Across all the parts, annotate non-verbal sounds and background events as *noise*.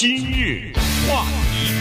今日话题，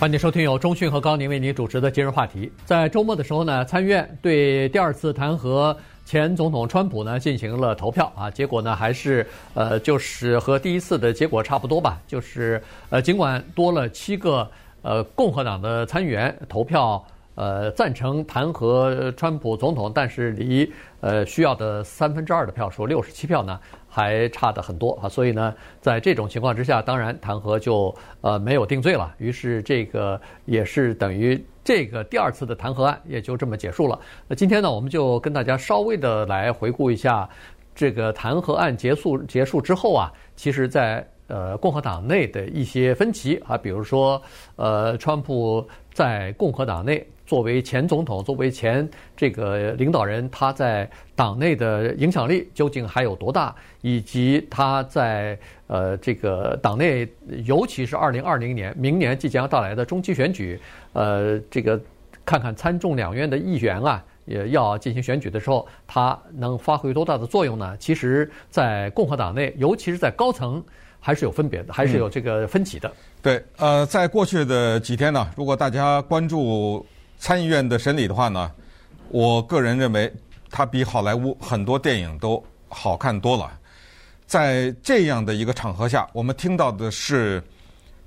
欢迎收听由中讯和高宁为您主持的今日话题。在周末的时候呢，参议院对第二次弹劾前总统川普呢进行了投票啊，结果呢还是呃，就是和第一次的结果差不多吧，就是呃，尽管多了七个呃共和党的参议员投票。呃，赞成弹劾川普总统，但是离呃需要的三分之二的票数，六十七票呢，还差得很多啊。所以呢，在这种情况之下，当然弹劾就呃没有定罪了。于是这个也是等于这个第二次的弹劾案也就这么结束了。那今天呢，我们就跟大家稍微的来回顾一下这个弹劾案结束结束之后啊，其实在呃共和党内的一些分歧啊，比如说呃川普在共和党内。作为前总统，作为前这个领导人，他在党内的影响力究竟还有多大？以及他在呃这个党内，尤其是二零二零年明年即将到来的中期选举，呃，这个看看参众两院的议员啊，也要进行选举的时候，他能发挥多大的作用呢？其实，在共和党内，尤其是在高层，还是有分别的，还是有这个分歧的。对，呃，在过去的几天呢，如果大家关注。参议院的审理的话呢，我个人认为它比好莱坞很多电影都好看多了。在这样的一个场合下，我们听到的是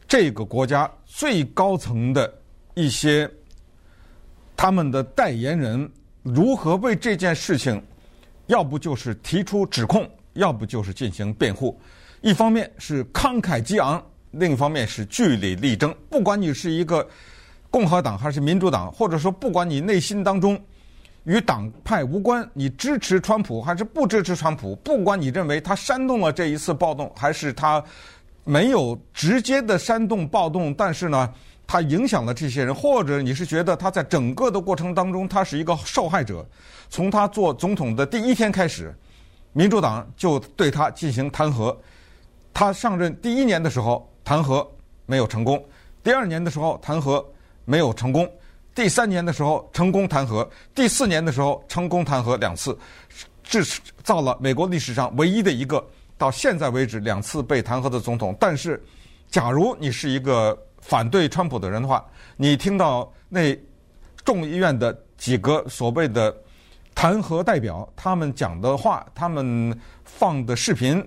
这个国家最高层的一些他们的代言人如何为这件事情，要不就是提出指控，要不就是进行辩护。一方面是慷慨激昂，另一方面是据理力争。不管你是一个。共和党还是民主党，或者说不管你内心当中与党派无关，你支持川普还是不支持川普，不管你认为他煽动了这一次暴动，还是他没有直接的煽动暴动，但是呢，他影响了这些人，或者你是觉得他在整个的过程当中他是一个受害者，从他做总统的第一天开始，民主党就对他进行弹劾，他上任第一年的时候弹劾没有成功，第二年的时候弹劾。没有成功，第三年的时候成功弹劾，第四年的时候成功弹劾两次，制造了美国历史上唯一的一个到现在为止两次被弹劾的总统。但是，假如你是一个反对川普的人的话，你听到那众议院的几个所谓的弹劾代表他们讲的话，他们放的视频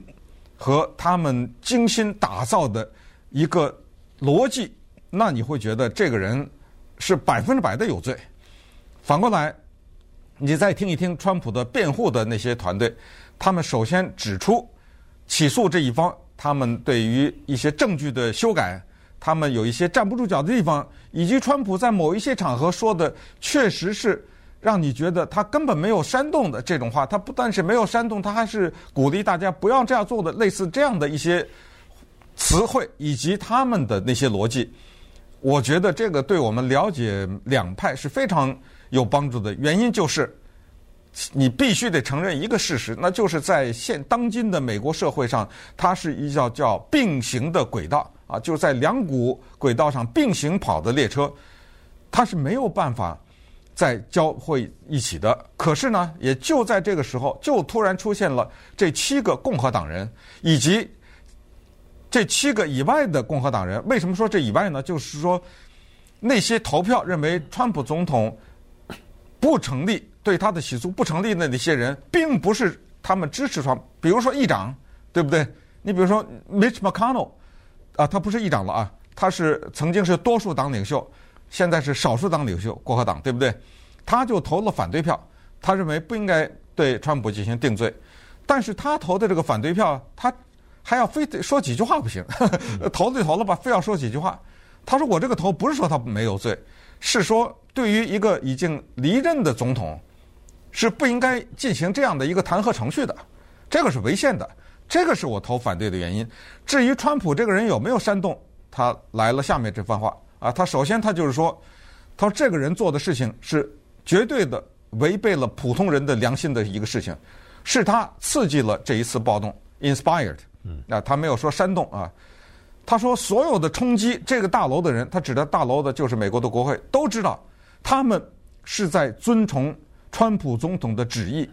和他们精心打造的一个逻辑。那你会觉得这个人是百分之百的有罪。反过来，你再听一听川普的辩护的那些团队，他们首先指出起诉这一方，他们对于一些证据的修改，他们有一些站不住脚的地方，以及川普在某一些场合说的确实是让你觉得他根本没有煽动的这种话。他不但是没有煽动，他还是鼓励大家不要这样做的，类似这样的一些词汇以及他们的那些逻辑。我觉得这个对我们了解两派是非常有帮助的。原因就是，你必须得承认一个事实，那就是在现当今的美国社会上，它是一叫叫并行的轨道啊，就是在两股轨道上并行跑的列车，它是没有办法再交汇一起的。可是呢，也就在这个时候，就突然出现了这七个共和党人以及。这七个以外的共和党人，为什么说这以外呢？就是说，那些投票认为川普总统不成立、对他的起诉不成立的那些人，并不是他们支持川。比如说议长，对不对？你比如说 Mitch McConnell，啊，他不是议长了啊，他是曾经是多数党领袖，现在是少数党领袖，共和党，对不对？他就投了反对票，他认为不应该对川普进行定罪，但是他投的这个反对票，他。还要非得说几句话不行，*laughs* 投就投了吧，非要说几句话。他说：“我这个投不是说他没有罪，是说对于一个已经离任的总统，是不应该进行这样的一个弹劾程序的，这个是违宪的。这个是我投反对的原因。至于川普这个人有没有煽动，他来了下面这番话啊，他首先他就是说，他说这个人做的事情是绝对的违背了普通人的良心的一个事情，是他刺激了这一次暴动，inspired。”嗯，啊，他没有说煽动啊，他说所有的冲击这个大楼的人，他指的大楼的就是美国的国会，都知道他们是在遵从川普总统的旨意。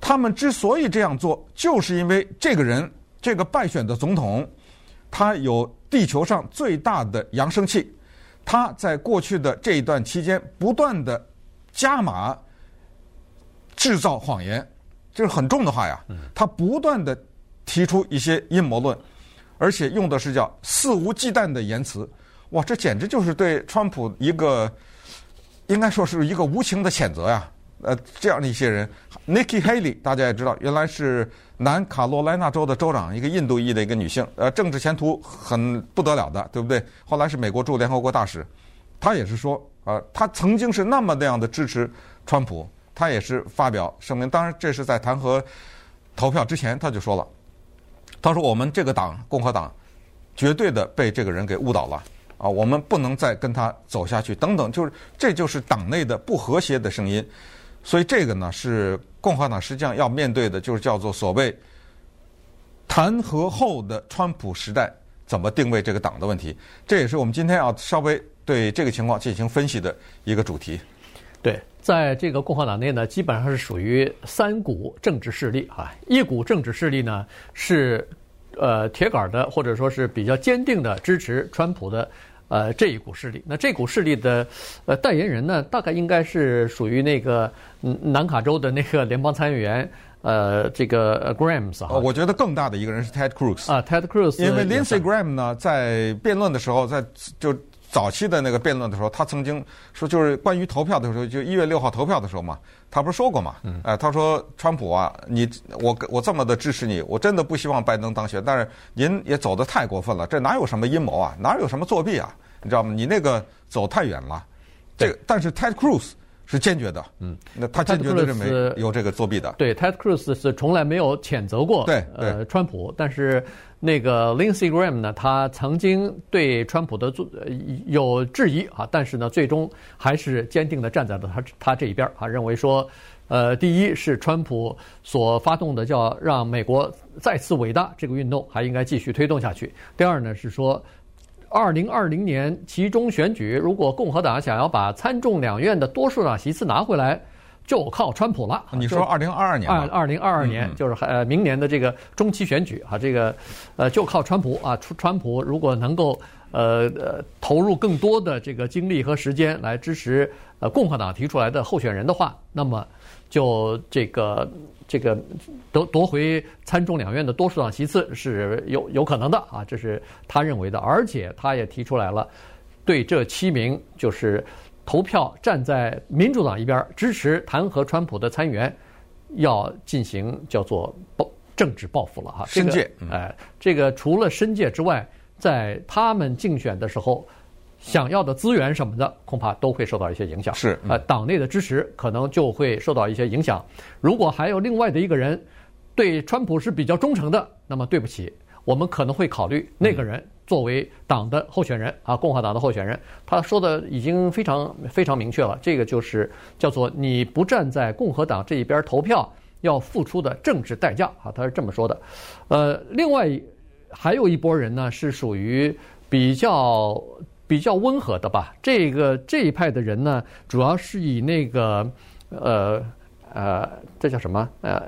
他们之所以这样做，就是因为这个人这个败选的总统，他有地球上最大的扬声器，他在过去的这一段期间不断的加码制造谎言，这是很重的话呀。他不断的提出一些阴谋论，而且用的是叫肆无忌惮的言辞。哇，这简直就是对川普一个应该说是一个无情的谴责呀。呃，这样的一些人，Nikki Haley，大家也知道，原来是南卡罗来纳州的州长，一个印度裔的一个女性，呃，政治前途很不得了的，对不对？后来是美国驻联合国大使，她也是说，呃，她曾经是那么那样的支持川普，她也是发表声明。当然，这是在弹劾投票之前，她就说了，他说我们这个党共和党绝对的被这个人给误导了，啊，我们不能再跟他走下去，等等，就是这就是党内的不和谐的声音。所以这个呢，是共和党实际上要面对的，就是叫做所谓弹劾后的川普时代怎么定位这个党的问题。这也是我们今天要稍微对这个情况进行分析的一个主题。对，在这个共和党内呢，基本上是属于三股政治势力啊。一股政治势力呢是呃铁杆的，或者说是比较坚定的支持川普的。呃，这一股势力，那这股势力的呃代言人呢，大概应该是属于那个南卡州的那个联邦参议员，呃，这个 Graham 啊。我觉得更大的一个人是 Ted Cruz 啊，Ted Cruz。因为 Lindsey Graham 呢，在辩论的时候，在就早期的那个辩论的时候，他曾经说，就是关于投票的时候，就一月六号投票的时候嘛，他不是说过嘛？嗯。哎，他说川普啊，你我我这么的支持你，我真的不希望拜登当选，但是您也走得太过分了，这哪有什么阴谋啊？哪有什么作弊啊？你知道吗？你那个走太远了，这个但是 Ted Cruz 是坚决的，嗯，那他坚决的认为有这个作弊的。对，Ted Cruz 是从来没有谴责过对呃川普，但是那个 Lindsey Graham 呢，他曾经对川普的做有质疑啊，但是呢，最终还是坚定的站在了他他这一边啊，认为说，呃，第一是川普所发动的叫让美国再次伟大这个运动还应该继续推动下去。第二呢是说。二零二零年期中选举，如果共和党想要把参众两院的多数党席次拿回来，就靠川普了。你说二零二二年？二二零二二年就是呃明年的这个中期选举啊，这个呃就靠川普啊，川普如果能够呃呃投入更多的这个精力和时间来支持呃共和党提出来的候选人的话，那么就这个。这个夺夺回参众两院的多数党席次是有有可能的啊，这是他认为的，而且他也提出来了，对这七名就是投票站在民主党一边支持弹劾川普的参议员，要进行叫做报政治报复了哈。申诫，哎，这个除了申诫之外，在他们竞选的时候。想要的资源什么的，恐怕都会受到一些影响。是，呃，党内的支持可能就会受到一些影响。如果还有另外的一个人对川普是比较忠诚的，那么对不起，我们可能会考虑那个人作为党的候选人啊，共和党的候选人。他说的已经非常非常明确了，这个就是叫做你不站在共和党这一边投票要付出的政治代价啊，他是这么说的。呃，另外还有一波人呢，是属于比较。比较温和的吧，这个这一派的人呢，主要是以那个呃呃，这叫什么？呃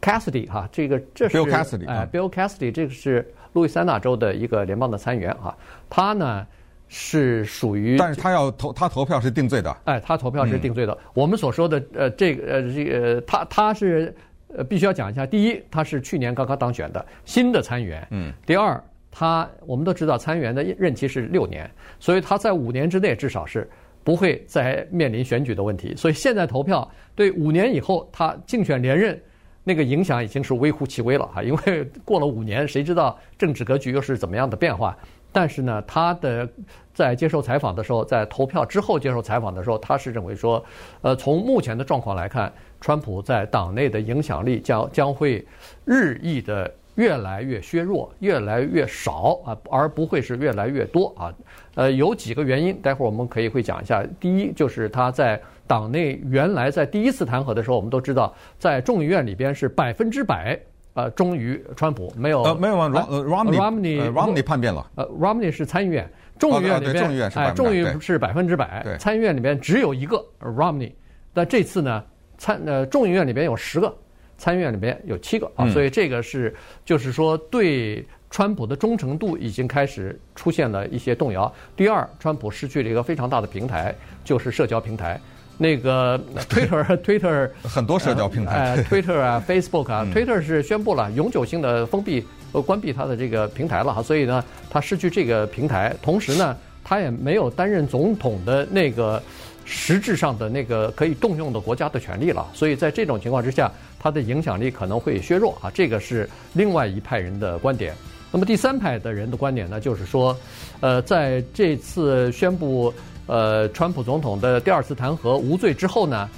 ，Cassidy 哈，这个这是 Bill Cassidy 哎，Bill Cassidy 这个是路易斯安那州的一个联邦的参议员哈，他呢是属于，但是他要投他投票是定罪的，哎，他投票是定罪的。嗯、我们所说的呃这个呃这个他他是呃必须要讲一下，第一他是去年刚刚当选的新的参议员，嗯，第二。他我们都知道，参议员的任期是六年，所以他在五年之内至少是不会再面临选举的问题。所以现在投票对五年以后他竞选连任那个影响已经是微乎其微了哈，*laughs* 因为过了五年，谁知道政治格局又是怎么样的变化？但是呢，他的在接受采访的时候，在投票之后接受采访的时候，他是认为说，呃，从目前的状况来看，川普在党内的影响力将将会日益的。越来越削弱，越来越少啊，而不会是越来越多啊。呃，有几个原因，待会儿我们可以会讲一下。第一，就是他在党内原来在第一次弹劾的时候，我们都知道，在众议院里边是百分之百呃忠于川普，没有呃没有啊，Romney Romney 叛变了。呃，Romney 是参议院，众议院里边哎，众议院是百分之百，参议院里边只有一个 Romney。但这次呢，参呃众议院里边有十个。参议院里面有七个啊，嗯、所以这个是就是说对川普的忠诚度已经开始出现了一些动摇。第二，川普失去了一个非常大的平台，就是社交平台。那个 *laughs* Twitter，Twitter *laughs* *laughs* 很多社交平台，呃，Twitter 啊，Facebook 啊，Twitter 是宣布了永久性的封闭和关闭它的这个平台了哈，所以呢，他失去这个平台，同时呢，他也没有担任总统的那个实质上的那个可以动用的国家的权利了，所以在这种情况之下，他的影响力可能会削弱啊，这个是另外一派人的观点。那么第三派的人的观点呢，就是说，呃，在这次宣布。呃，川普总统的第二次弹劾无罪之后呢，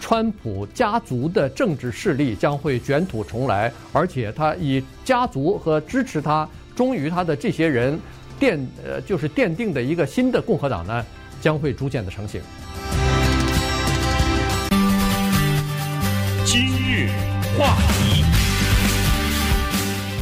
川普家族的政治势力将会卷土重来，而且他以家族和支持他、忠于他的这些人奠呃，就是奠定的一个新的共和党呢，将会逐渐的成型。话题。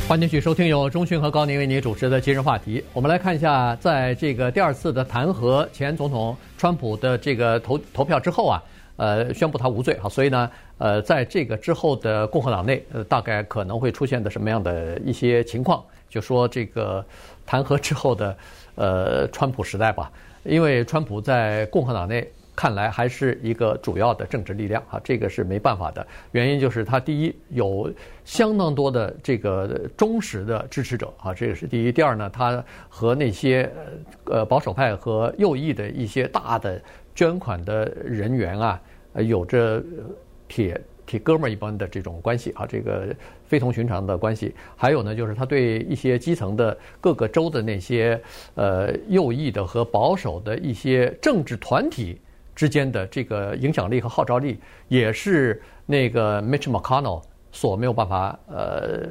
欢迎继续收听由中讯和高宁为您主持的今日话题。我们来看一下，在这个第二次的弹劾前总统川普的这个投投票之后啊，呃，宣布他无罪。好，所以呢，呃，在这个之后的共和党内，呃，大概可能会出现的什么样的一些情况？就说这个弹劾之后的呃川普时代吧，因为川普在共和党内。看来还是一个主要的政治力量啊，这个是没办法的。原因就是他第一有相当多的这个忠实的支持者啊，这个是第一。第二呢，他和那些呃保守派和右翼的一些大的捐款的人员啊，有着铁铁哥们儿一般的这种关系啊，这个非同寻常的关系。还有呢，就是他对一些基层的各个州的那些呃右翼的和保守的一些政治团体。之间的这个影响力和号召力，也是那个 Mitch McConnell 所没有办法呃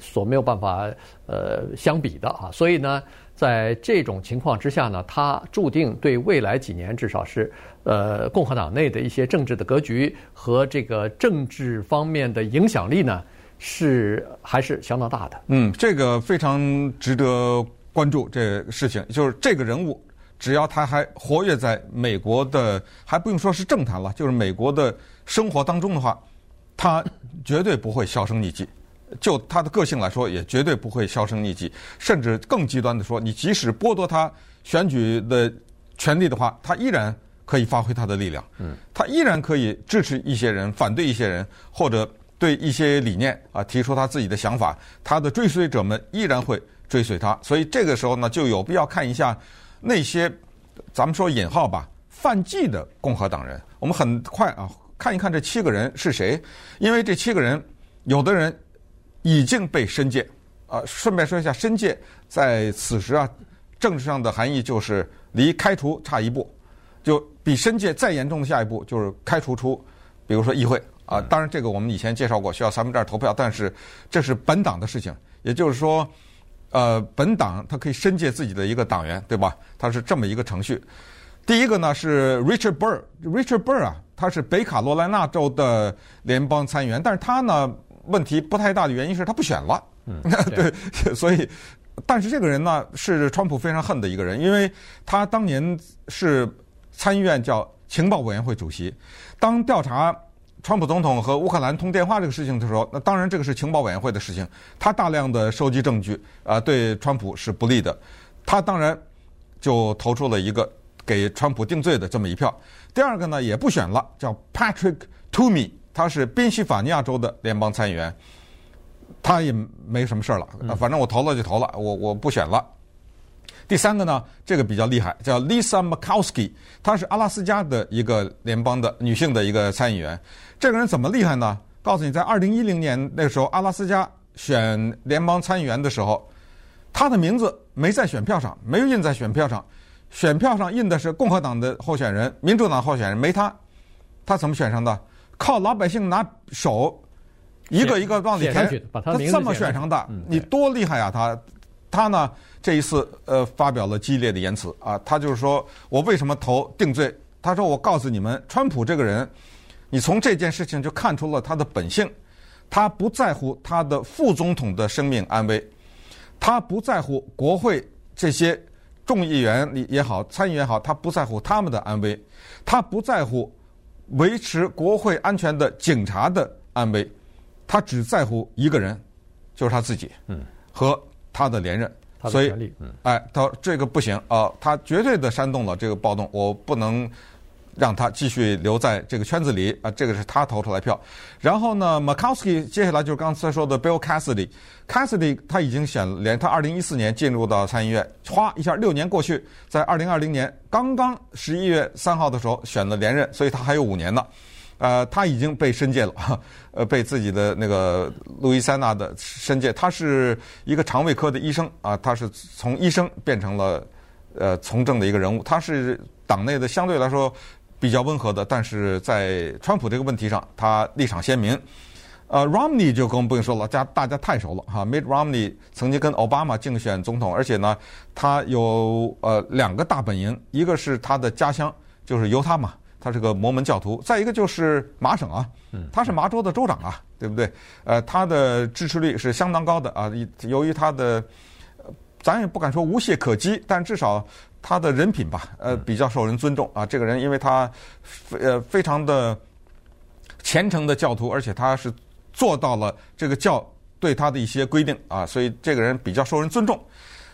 所没有办法呃相比的啊。所以呢，在这种情况之下呢，他注定对未来几年至少是呃共和党内的一些政治的格局和这个政治方面的影响力呢，是还是相当大的。嗯，这个非常值得关注。这个事情就是这个人物。只要他还活跃在美国的，还不用说是政坛了，就是美国的生活当中的话，他绝对不会销声匿迹。就他的个性来说，也绝对不会销声匿迹。甚至更极端的说，你即使剥夺他选举的权利的话，他依然可以发挥他的力量。嗯，他依然可以支持一些人，反对一些人，或者对一些理念啊提出他自己的想法。他的追随者们依然会追随他。所以这个时候呢，就有必要看一下。那些咱们说引号吧，犯忌的共和党人，我们很快啊看一看这七个人是谁，因为这七个人有的人已经被申诫啊。顺便说一下，申诫在此时啊，政治上的含义就是离开除差一步，就比申诫再严重的下一步就是开除出，比如说议会啊。当然，这个我们以前介绍过，需要三分之二投票，但是这是本党的事情，也就是说。呃，本党他可以申诫自己的一个党员，对吧？他是这么一个程序。第一个呢是 Richard Burr，Richard Burr 啊，他是北卡罗来纳州的联邦参议员，但是他呢问题不太大的原因是他不选了。嗯，*laughs* 对，所以，但是这个人呢是川普非常恨的一个人，因为他当年是参议院叫情报委员会主席，当调查。川普总统和乌克兰通电话这个事情的时候，那当然这个是情报委员会的事情，他大量的收集证据，啊，对川普是不利的，他当然就投出了一个给川普定罪的这么一票。第二个呢也不选了，叫 Patrick Toomey，他是宾夕法尼亚州的联邦参议员，他也没什么事儿了，反正我投了就投了，我我不选了。第三个呢，这个比较厉害，叫 Lisa Murkowski，她是阿拉斯加的一个联邦的女性的一个参议员。这个人怎么厉害呢？告诉你，在二零一零年那个时候，阿拉斯加选联邦参议员的时候，她的名字没在选票上，没有印在选票上，选票上印的是共和党的候选人，民主党候选人没她。她怎么选上的？靠老百姓拿手一个一个往里填，把他这么选上的，嗯、你多厉害呀、啊！他。他呢，这一次呃发表了激烈的言辞啊，他就是说我为什么投定罪？他说我告诉你们，川普这个人，你从这件事情就看出了他的本性，他不在乎他的副总统的生命安危，他不在乎国会这些众议员也好、参议员也好，他不在乎他们的安危，他不在乎维持国会安全的警察的安危，他只在乎一个人，就是他自己，嗯，和他的连任。所以，嗯，哎，他这个不行啊，他绝对的煽动了这个暴动，我不能。让他继续留在这个圈子里啊，这个是他投出来票。然后呢，Murkowski 接下来就是刚才说的 Bill Cassidy，Cassidy 他已经选连，他二零一四年进入到参议院，哗一下六年过去，在二零二零年刚刚十一月三号的时候选了连任，所以他还有五年呢。呃，他已经被申诫了，*laughs* 呃，被自己的那个路易斯安那的申诫。他是一个肠胃科的医生啊，他是从医生变成了呃从政的一个人物，他是党内的相对来说。比较温和的，但是在川普这个问题上，他立场鲜明。呃，Romney 就更不用说了，家大家太熟了哈。Mitt Romney 曾经跟奥巴马竞选总统，而且呢，他有呃两个大本营，一个是他的家乡，就是犹他嘛，他是个摩门教徒；再一个就是麻省啊，他是麻州的州长啊，对不对？呃，他的支持率是相当高的啊。由于他的，咱也不敢说无懈可击，但至少。他的人品吧，呃，比较受人尊重啊。这个人因为他，呃，非常的虔诚的教徒，而且他是做到了这个教对他的一些规定啊，所以这个人比较受人尊重。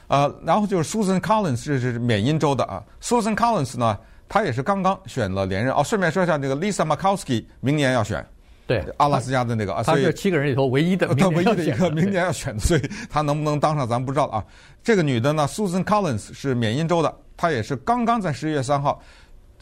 呃，然后就是 Susan Collins，这是缅因州的啊。Susan Collins 呢，他也是刚刚选了连任。哦，顺便说一下，那个 Lisa Murkowski 明年要选，对，阿拉斯加的那个啊，他是七个人里头唯一的，*laughs* 他唯一的一个明年要选的，所以他能不能当上咱不知道啊。这个女的呢，Susan Collins 是缅因州的。她也是刚刚在十一月三号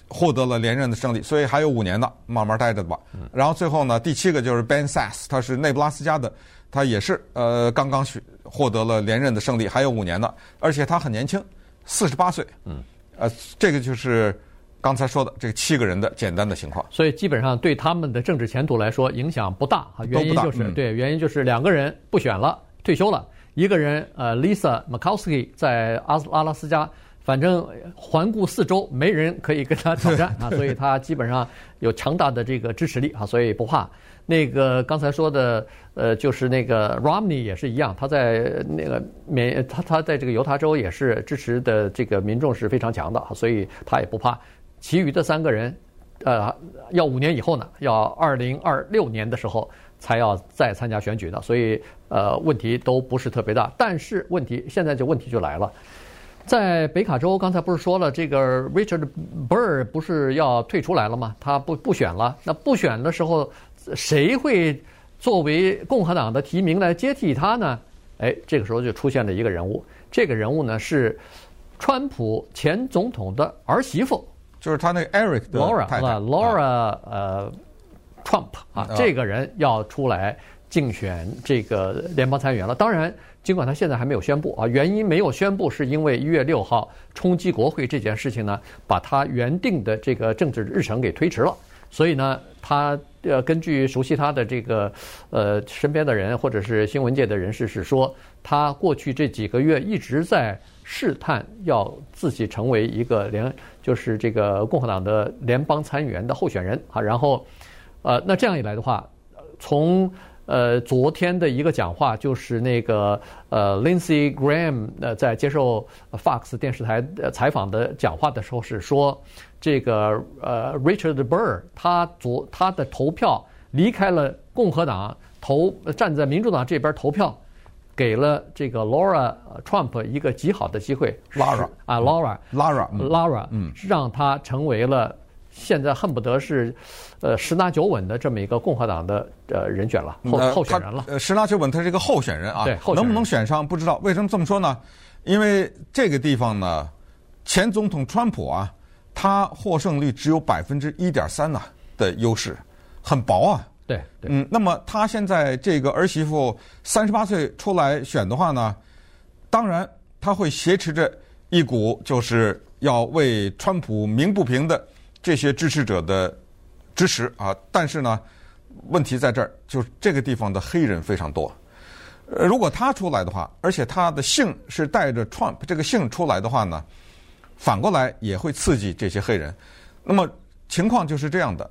获得了连任的胜利，所以还有五年呢，慢慢待着吧。然后最后呢，第七个就是 Ben Sasse，他是内布拉斯加的，他也是呃刚刚选获得了连任的胜利，还有五年呢，而且他很年轻，四十八岁。嗯，呃，这个就是刚才说的这七个人的简单的情况。所以基本上对他们的政治前途来说影响不大啊，原因就是对，原因就是两个人不选了，退休了，一个人呃 Lisa Murkowski 在阿阿拉斯加。反正环顾四周，没人可以跟他挑战啊，所以他基本上有强大的这个支持力啊，所以不怕。那个刚才说的，呃，就是那个 Romney 也是一样，他在那个缅，他他在这个犹他州也是支持的这个民众是非常强的，所以他也不怕。其余的三个人，呃，要五年以后呢，要二零二六年的时候才要再参加选举的，所以呃，问题都不是特别大。但是问题现在就问题就来了。在北卡州，刚才不是说了，这个 Richard Burr 不是要退出来了吗？他不不选了。那不选的时候，谁会作为共和党的提名来接替他呢？哎，这个时候就出现了一个人物。这个人物呢是川普前总统的儿媳妇，就是他那个 Eric 的 Laura 是吧？Laura 呃 Trump 啊，这个人要出来竞选这个联邦参议员了。当然。尽管他现在还没有宣布啊，原因没有宣布，是因为一月六号冲击国会这件事情呢，把他原定的这个政治日程给推迟了。所以呢，他呃根据熟悉他的这个呃身边的人或者是新闻界的人士是说，他过去这几个月一直在试探要自己成为一个联，就是这个共和党的联邦参议员的候选人啊。然后，呃，那这样一来的话，从呃，昨天的一个讲话就是那个呃，Lindsey Graham 呃，在接受 Fox 电视台采访的讲话的时候是说，这个呃，Richard Burr 他昨他的投票离开了共和党，投站在民主党这边投票，给了这个 Laura Trump 一个极好的机会，Laura 啊，Laura，Laura，Laura，嗯，让他成为了。现在恨不得是，呃，十拿九稳的这么一个共和党的呃人选了，候候选人了。呃，十拿九稳，他是一个候选人啊。对，候选人。能不能选上不知道。为什么这么说呢？因为这个地方呢，前总统川普啊，他获胜率只有百分之一点三呐的优势，很薄啊。对。嗯，那么他现在这个儿媳妇三十八岁出来选的话呢，当然他会挟持着一股就是要为川普鸣不平的。这些支持者的支持啊，但是呢，问题在这儿，就是这个地方的黑人非常多。如果他出来的话，而且他的姓是带着 Trump 这个姓出来的话呢，反过来也会刺激这些黑人。那么情况就是这样的：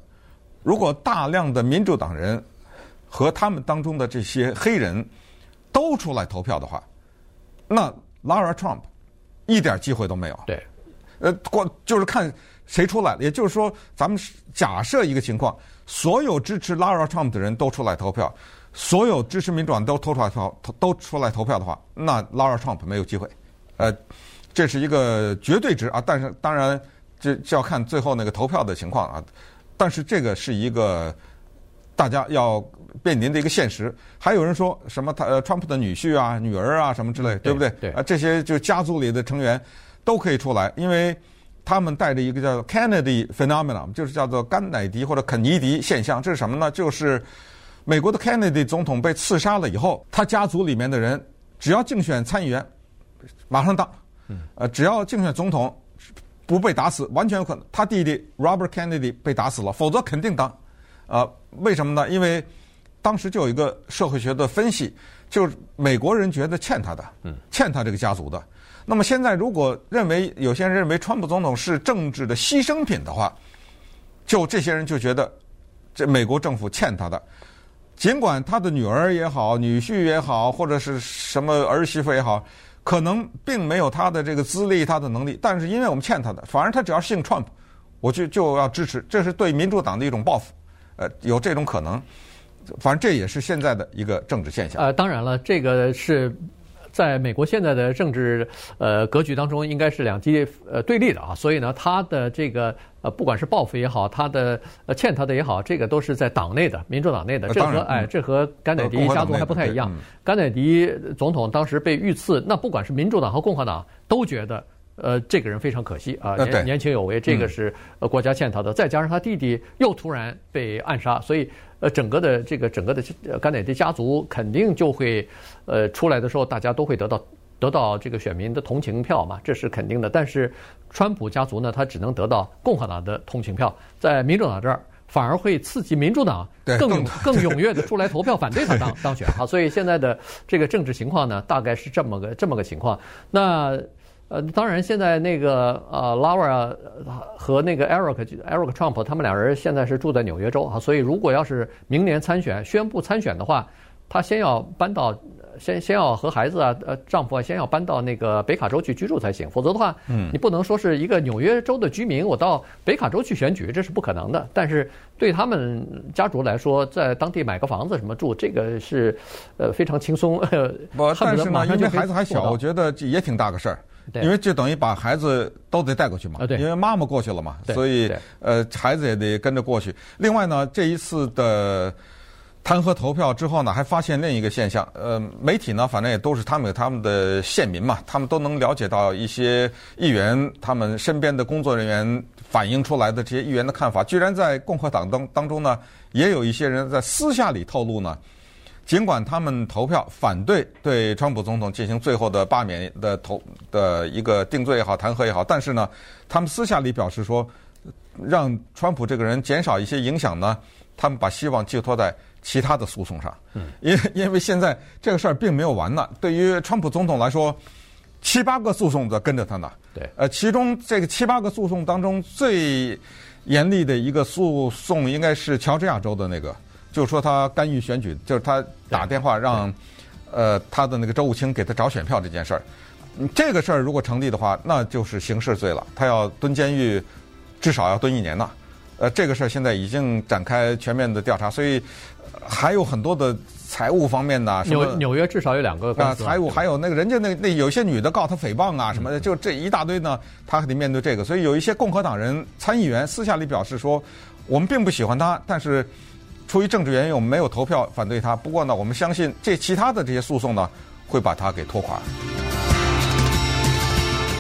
如果大量的民主党人和他们当中的这些黑人都出来投票的话，那 Lara Trump 一点机会都没有。对，呃，光就是看。谁出来了？也就是说，咱们假设一个情况，所有支持 Lara Trump 的人都出来投票，所有支持民主党都投出来票，都出来投票的话，那拉尔·川普没有机会。呃，这是一个绝对值啊，但是当然这就要看最后那个投票的情况啊。但是这个是一个大家要面临的一个现实。还有人说什么他呃，川普的女婿啊、女儿啊什么之类，对不对？对啊，这些就家族里的成员都可以出来，因为他们带着一个叫做 Kennedy phenomenon，就是叫做甘乃迪或者肯尼迪现象。这是什么呢？就是。美国的 Kennedy 总统被刺杀了以后，他家族里面的人只要竞选参议员，马上当。呃，只要竞选总统不被打死，完全有可能。他弟弟 Robert Kennedy 被打死了，否则肯定当。呃，为什么呢？因为当时就有一个社会学的分析，就是美国人觉得欠他的，欠他这个家族的。那么现在如果认为有些人认为川普总统是政治的牺牲品的话，就这些人就觉得这美国政府欠他的。尽管他的女儿也好，女婿也好，或者是什么儿媳妇也好，可能并没有他的这个资历、他的能力，但是因为我们欠他的，反而他只要姓 Trump，我就就要支持，这是对民主党的一种报复，呃，有这种可能，反正这也是现在的一个政治现象。呃，当然了，这个是。在美国现在的政治呃格局当中，应该是两极呃对立的啊，所以呢，他的这个呃不管是报复也好，他的呃欠他的也好，这个都是在党内的民主党内的。这和哎，这和甘乃迪家族还不太一样。甘乃迪总统当时被遇刺，那不管是民主党和共和党都觉得呃这个人非常可惜啊，年年轻有为，这个是呃国家欠他的。再加上他弟弟又突然被暗杀，所以。呃，整个的这个整个的甘乃迪家族肯定就会，呃，出来的时候大家都会得到得到这个选民的同情票嘛，这是肯定的。但是，川普家族呢，他只能得到共和党的同情票，在民主党这儿反而会刺激民主党更更更踊跃的出来投票反对他当当选啊。所以现在的这个政治情况呢，大概是这么个这么个情况。那。呃，当然，现在那个呃，Laura 和那个 Eric Eric Trump，他们俩人现在是住在纽约州啊，所以如果要是明年参选，宣布参选的话，他先要搬到，先先要和孩子啊，呃，丈夫啊，先要搬到那个北卡州去居住才行，否则的话，嗯，你不能说是一个纽约州的居民，我到北卡州去选举，这是不可能的。但是对他们家族来说，在当地买个房子什么住，这个是呃非常轻松。*laughs* 不，但是呢，因为孩子还小，我觉得这也挺大个事儿。因为就等于把孩子都得带过去嘛，因为妈妈过去了嘛，所以呃孩子也得跟着过去。另外呢，这一次的弹劾投票之后呢，还发现另一个现象，呃，媒体呢反正也都是他们有他们的县民嘛，他们都能了解到一些议员他们身边的工作人员反映出来的这些议员的看法，居然在共和党当当中呢，也有一些人在私下里透露呢。尽管他们投票反对对川普总统进行最后的罢免的投的一个定罪也好，弹劾也好，但是呢，他们私下里表示说，让川普这个人减少一些影响呢，他们把希望寄托在其他的诉讼上。嗯，因为因为现在这个事儿并没有完呢。对于川普总统来说，七八个诉讼在跟着他呢。对，呃，其中这个七八个诉讼当中最严厉的一个诉讼，应该是乔治亚州的那个。就是说他干预选举，就是他打电话让，呃，他的那个周务清给他找选票这件事儿，这个事儿如果成立的话，那就是刑事罪了，他要蹲监狱，至少要蹲一年呢。呃，这个事儿现在已经展开全面的调查，所以还有很多的财务方面的。纽纽约至少有两个啊，财务还有那个人家那那有些女的告他诽谤啊什么的，就这一大堆呢，他还得面对这个。所以有一些共和党人参议员私下里表示说，我们并不喜欢他，但是。出于政治原因，我们没有投票反对他。不过呢，我们相信这其他的这些诉讼呢，会把他给拖垮。